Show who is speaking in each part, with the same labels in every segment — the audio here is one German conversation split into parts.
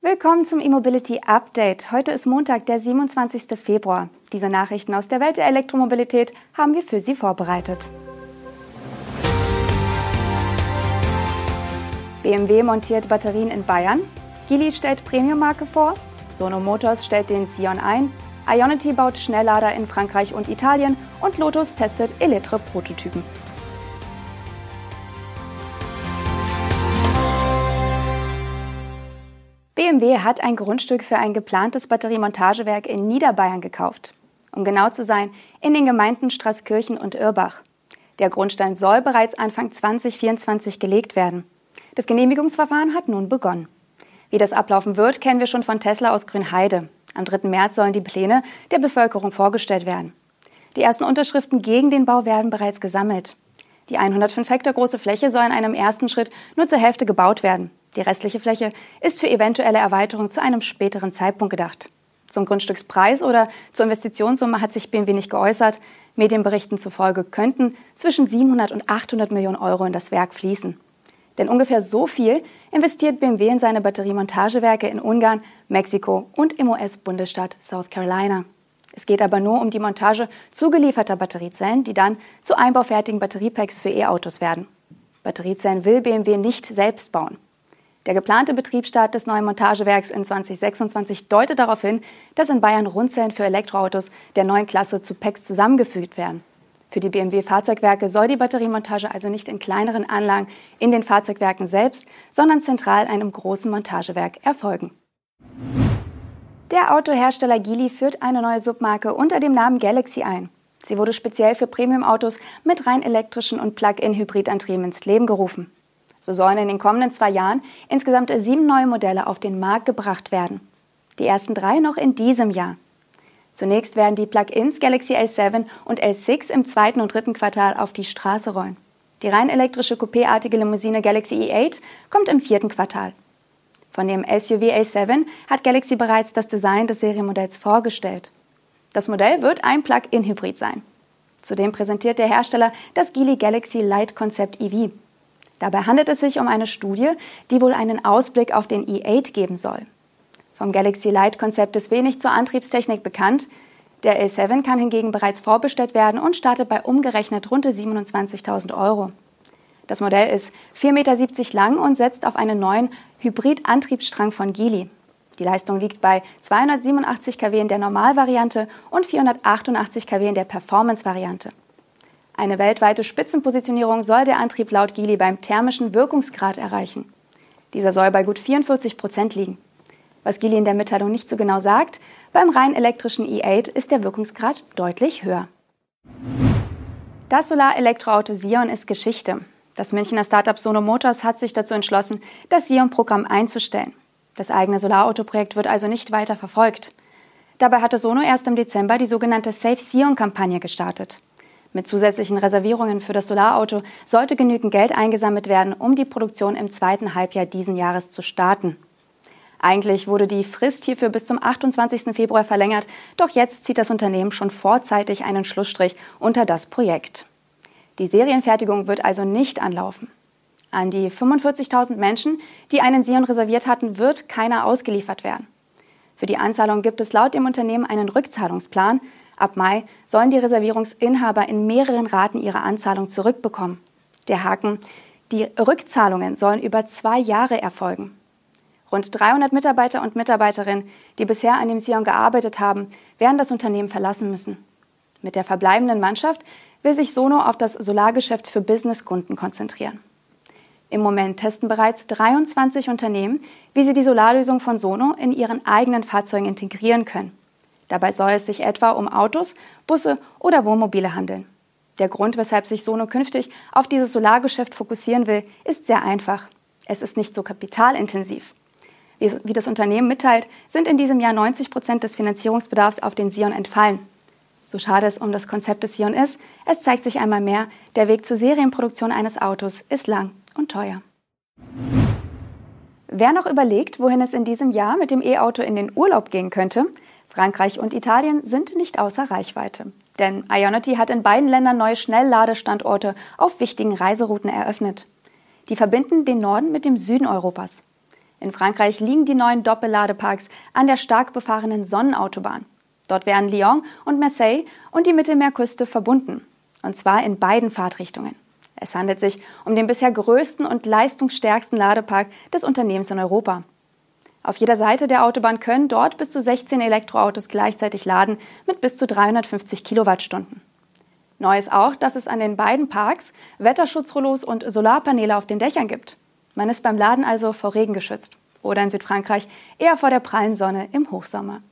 Speaker 1: Willkommen zum E-Mobility Update. Heute ist Montag, der 27. Februar. Diese Nachrichten aus der Welt der Elektromobilität haben wir für Sie vorbereitet. BMW montiert Batterien in Bayern. Geely stellt Premium-Marke vor. Sono Motors stellt den Sion ein. Ionity baut Schnelllader in Frankreich und Italien. Und Lotus testet Electre-Prototypen. BMW hat ein Grundstück für ein geplantes Batteriemontagewerk in Niederbayern gekauft. Um genau zu sein, in den Gemeinden Straßkirchen und Irbach. Der Grundstein soll bereits Anfang 2024 gelegt werden. Das Genehmigungsverfahren hat nun begonnen. Wie das ablaufen wird, kennen wir schon von Tesla aus Grünheide. Am 3. März sollen die Pläne der Bevölkerung vorgestellt werden. Die ersten Unterschriften gegen den Bau werden bereits gesammelt. Die 105 Hektar große Fläche soll in einem ersten Schritt nur zur Hälfte gebaut werden. Die restliche Fläche ist für eventuelle Erweiterung zu einem späteren Zeitpunkt gedacht. Zum Grundstückspreis oder zur Investitionssumme hat sich BMW nicht geäußert. Medienberichten zufolge könnten zwischen 700 und 800 Millionen Euro in das Werk fließen. Denn ungefähr so viel investiert BMW in seine Batteriemontagewerke in Ungarn, Mexiko und im US-Bundesstaat South Carolina. Es geht aber nur um die Montage zugelieferter Batteriezellen, die dann zu einbaufertigen Batteriepacks für E-Autos werden. Batteriezellen will BMW nicht selbst bauen. Der geplante Betriebsstart des neuen Montagewerks in 2026 deutet darauf hin, dass in Bayern Rundzellen für Elektroautos der neuen Klasse zu Packs zusammengefügt werden. Für die BMW-Fahrzeugwerke soll die Batteriemontage also nicht in kleineren Anlagen in den Fahrzeugwerken selbst, sondern zentral einem großen Montagewerk erfolgen. Der Autohersteller Geely führt eine neue Submarke unter dem Namen Galaxy ein. Sie wurde speziell für Premium-Autos mit rein elektrischen und Plug-in-Hybridantrieben ins Leben gerufen. So sollen in den kommenden zwei Jahren insgesamt sieben neue Modelle auf den Markt gebracht werden. Die ersten drei noch in diesem Jahr. Zunächst werden die Plug-ins Galaxy A7 und A6 im zweiten und dritten Quartal auf die Straße rollen. Die rein elektrische Coupé-artige Limousine Galaxy E8 kommt im vierten Quartal. Von dem SUV A7 hat Galaxy bereits das Design des Serienmodells vorgestellt. Das Modell wird ein Plug-in-Hybrid sein. Zudem präsentiert der Hersteller das Geely Galaxy Light Concept EV. Dabei handelt es sich um eine Studie, die wohl einen Ausblick auf den E8 geben soll. Vom Galaxy Light-Konzept ist wenig zur Antriebstechnik bekannt. Der A7 kann hingegen bereits vorbestellt werden und startet bei umgerechnet rund 27.000 Euro. Das Modell ist 4,70 Meter lang und setzt auf einen neuen Hybrid-Antriebsstrang von Geely. Die Leistung liegt bei 287 kW in der Normalvariante und 488 kW in der Performance-Variante. Eine weltweite Spitzenpositionierung soll der Antrieb laut Geely beim thermischen Wirkungsgrad erreichen. Dieser soll bei gut 44 Prozent liegen. Was Geely in der Mitteilung nicht so genau sagt, beim rein elektrischen E8 ist der Wirkungsgrad deutlich höher. Das Solar-Elektroauto Sion ist Geschichte. Das Münchner Startup Sono Motors hat sich dazu entschlossen, das Sion-Programm einzustellen. Das eigene Solarauto-Projekt wird also nicht weiter verfolgt. Dabei hatte Sono erst im Dezember die sogenannte Safe Sion-Kampagne gestartet. Mit zusätzlichen Reservierungen für das Solarauto sollte genügend Geld eingesammelt werden, um die Produktion im zweiten Halbjahr diesen Jahres zu starten. Eigentlich wurde die Frist hierfür bis zum 28. Februar verlängert, doch jetzt zieht das Unternehmen schon vorzeitig einen Schlussstrich unter das Projekt. Die Serienfertigung wird also nicht anlaufen. An die 45.000 Menschen, die einen Sion reserviert hatten, wird keiner ausgeliefert werden. Für die Anzahlung gibt es laut dem Unternehmen einen Rückzahlungsplan, Ab Mai sollen die Reservierungsinhaber in mehreren Raten ihre Anzahlung zurückbekommen. Der Haken, die Rückzahlungen sollen über zwei Jahre erfolgen. Rund 300 Mitarbeiter und Mitarbeiterinnen, die bisher an dem Sion gearbeitet haben, werden das Unternehmen verlassen müssen. Mit der verbleibenden Mannschaft will sich Sono auf das Solargeschäft für Businesskunden konzentrieren. Im Moment testen bereits 23 Unternehmen, wie sie die Solarlösung von Sono in ihren eigenen Fahrzeugen integrieren können. Dabei soll es sich etwa um Autos, Busse oder Wohnmobile handeln. Der Grund, weshalb sich Sono künftig auf dieses Solargeschäft fokussieren will, ist sehr einfach. Es ist nicht so kapitalintensiv. Wie das Unternehmen mitteilt, sind in diesem Jahr 90 Prozent des Finanzierungsbedarfs auf den Sion entfallen. So schade es um das Konzept des Sion ist, es zeigt sich einmal mehr, der Weg zur Serienproduktion eines Autos ist lang und teuer. Wer noch überlegt, wohin es in diesem Jahr mit dem E-Auto in den Urlaub gehen könnte, Frankreich und Italien sind nicht außer Reichweite. Denn Ionity hat in beiden Ländern neue Schnellladestandorte auf wichtigen Reiserouten eröffnet. Die verbinden den Norden mit dem Süden Europas. In Frankreich liegen die neuen Doppelladeparks an der stark befahrenen Sonnenautobahn. Dort werden Lyon und Marseille und die Mittelmeerküste verbunden. Und zwar in beiden Fahrtrichtungen. Es handelt sich um den bisher größten und leistungsstärksten Ladepark des Unternehmens in Europa. Auf jeder Seite der Autobahn können dort bis zu 16 Elektroautos gleichzeitig laden mit bis zu 350 Kilowattstunden. Neu ist auch, dass es an den beiden Parks Wetterschutzrollos und Solarpaneele auf den Dächern gibt. Man ist beim Laden also vor Regen geschützt. Oder in Südfrankreich eher vor der prallen Sonne im Hochsommer.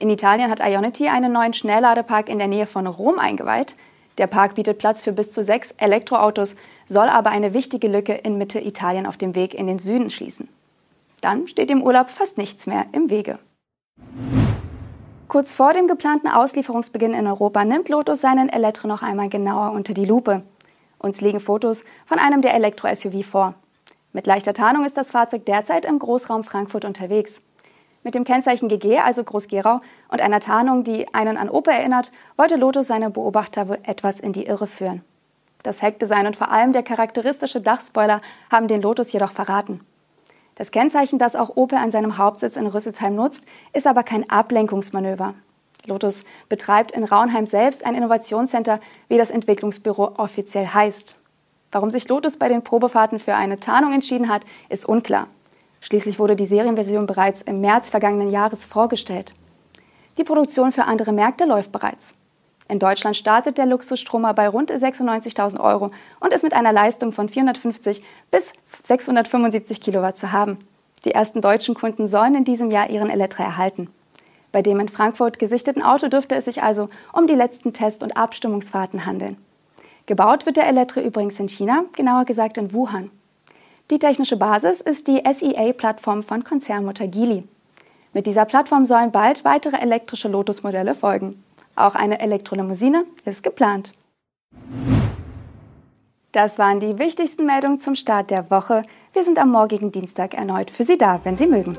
Speaker 1: In Italien hat Ionity einen neuen Schnellladepark in der Nähe von Rom eingeweiht. Der Park bietet Platz für bis zu sechs Elektroautos, soll aber eine wichtige Lücke in Mitte Italien auf dem Weg in den Süden schließen. Dann steht dem Urlaub fast nichts mehr im Wege. Kurz vor dem geplanten Auslieferungsbeginn in Europa nimmt Lotus seinen Elektro noch einmal genauer unter die Lupe. Uns liegen Fotos von einem der Elektro-SUV vor. Mit leichter Tarnung ist das Fahrzeug derzeit im Großraum Frankfurt unterwegs. Mit dem Kennzeichen GG, also Groß-Gerau, und einer Tarnung, die einen an Opel erinnert, wollte Lotus seine Beobachter wohl etwas in die Irre führen. Das Heckdesign und vor allem der charakteristische Dachspoiler haben den Lotus jedoch verraten. Das Kennzeichen, das auch Opel an seinem Hauptsitz in Rüsselsheim nutzt, ist aber kein Ablenkungsmanöver. Lotus betreibt in Raunheim selbst ein Innovationscenter, wie das Entwicklungsbüro offiziell heißt. Warum sich Lotus bei den Probefahrten für eine Tarnung entschieden hat, ist unklar. Schließlich wurde die Serienversion bereits im März vergangenen Jahres vorgestellt. Die Produktion für andere Märkte läuft bereits. In Deutschland startet der Luxusstromer bei rund 96.000 Euro und ist mit einer Leistung von 450 bis 675 Kilowatt zu haben. Die ersten deutschen Kunden sollen in diesem Jahr ihren Elektra erhalten. Bei dem in Frankfurt gesichteten Auto dürfte es sich also um die letzten Test- und Abstimmungsfahrten handeln. Gebaut wird der Elektro übrigens in China, genauer gesagt in Wuhan. Die technische Basis ist die SEA-Plattform von Konzernmutter Geely. Mit dieser Plattform sollen bald weitere elektrische Lotus-Modelle folgen. Auch eine Elektrolimousine ist geplant. Das waren die wichtigsten Meldungen zum Start der Woche. Wir sind am morgigen Dienstag erneut für Sie da, wenn Sie mögen.